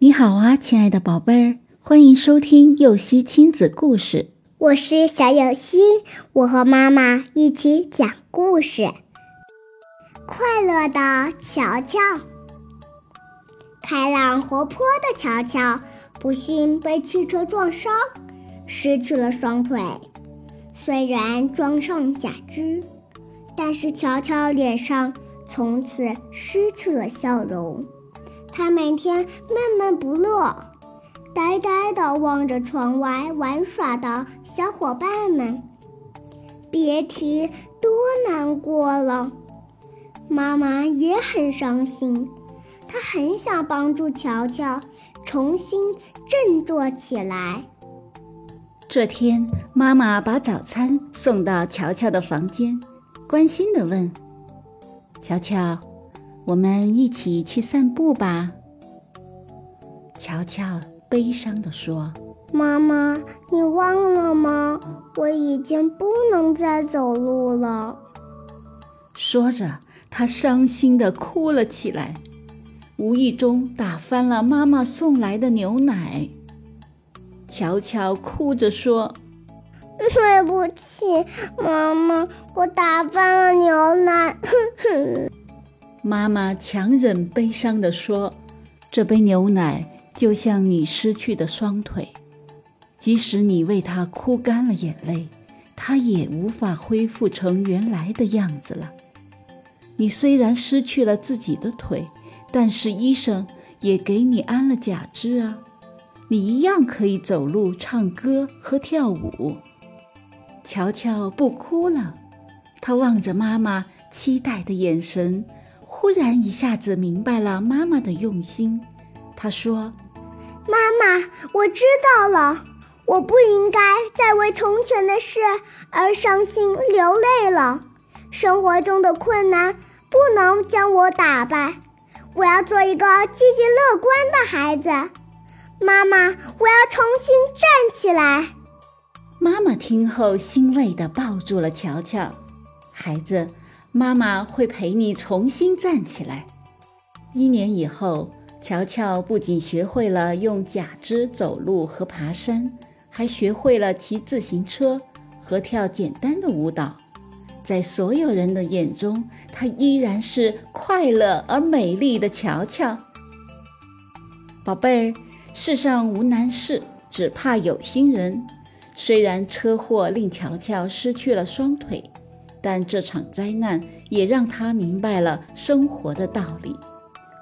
你好啊，亲爱的宝贝儿，欢迎收听幼熙亲子故事。我是小幼熙，我和妈妈一起讲故事。快乐的乔乔，开朗活泼的乔乔，不幸被汽车撞伤，失去了双腿。虽然装上假肢，但是乔乔脸上从此失去了笑容。他每天闷闷不乐，呆呆地望着窗外玩耍的小伙伴们，别提多难过了。妈妈也很伤心，她很想帮助乔乔重新振作起来。这天，妈妈把早餐送到乔乔的房间，关心地问：“乔乔，我们一起去散步吧。”乔乔悲伤地说：“妈妈，你忘了吗？我已经不能再走路了。”说着，她伤心地哭了起来，无意中打翻了妈妈送来的牛奶。乔乔哭着说：“对不起，妈妈，我打翻了牛奶。”妈妈强忍悲伤地说：“这杯牛奶就像你失去的双腿，即使你为它哭干了眼泪，它也无法恢复成原来的样子了。你虽然失去了自己的腿，但是医生也给你安了假肢啊。”你一样可以走路、唱歌和跳舞。乔乔不哭了，他望着妈妈期待的眼神，忽然一下子明白了妈妈的用心。他说：“妈妈，我知道了，我不应该再为从前的事而伤心流泪了。生活中的困难不能将我打败，我要做一个积极乐观的孩子。”妈妈，我要重新站起来。妈妈听后欣慰地抱住了乔乔。孩子，妈妈会陪你重新站起来。一年以后，乔乔不仅学会了用假肢走路和爬山，还学会了骑自行车和跳简单的舞蹈。在所有人的眼中，她依然是快乐而美丽的乔乔。宝贝儿。世上无难事，只怕有心人。虽然车祸令乔乔失去了双腿，但这场灾难也让他明白了生活的道理。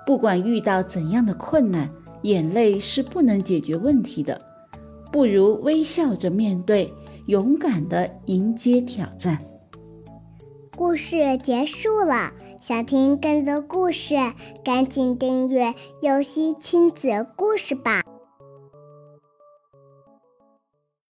不管遇到怎样的困难，眼泪是不能解决问题的，不如微笑着面对，勇敢地迎接挑战。故事结束了，想听更多故事，赶紧订阅“游戏亲子故事”吧。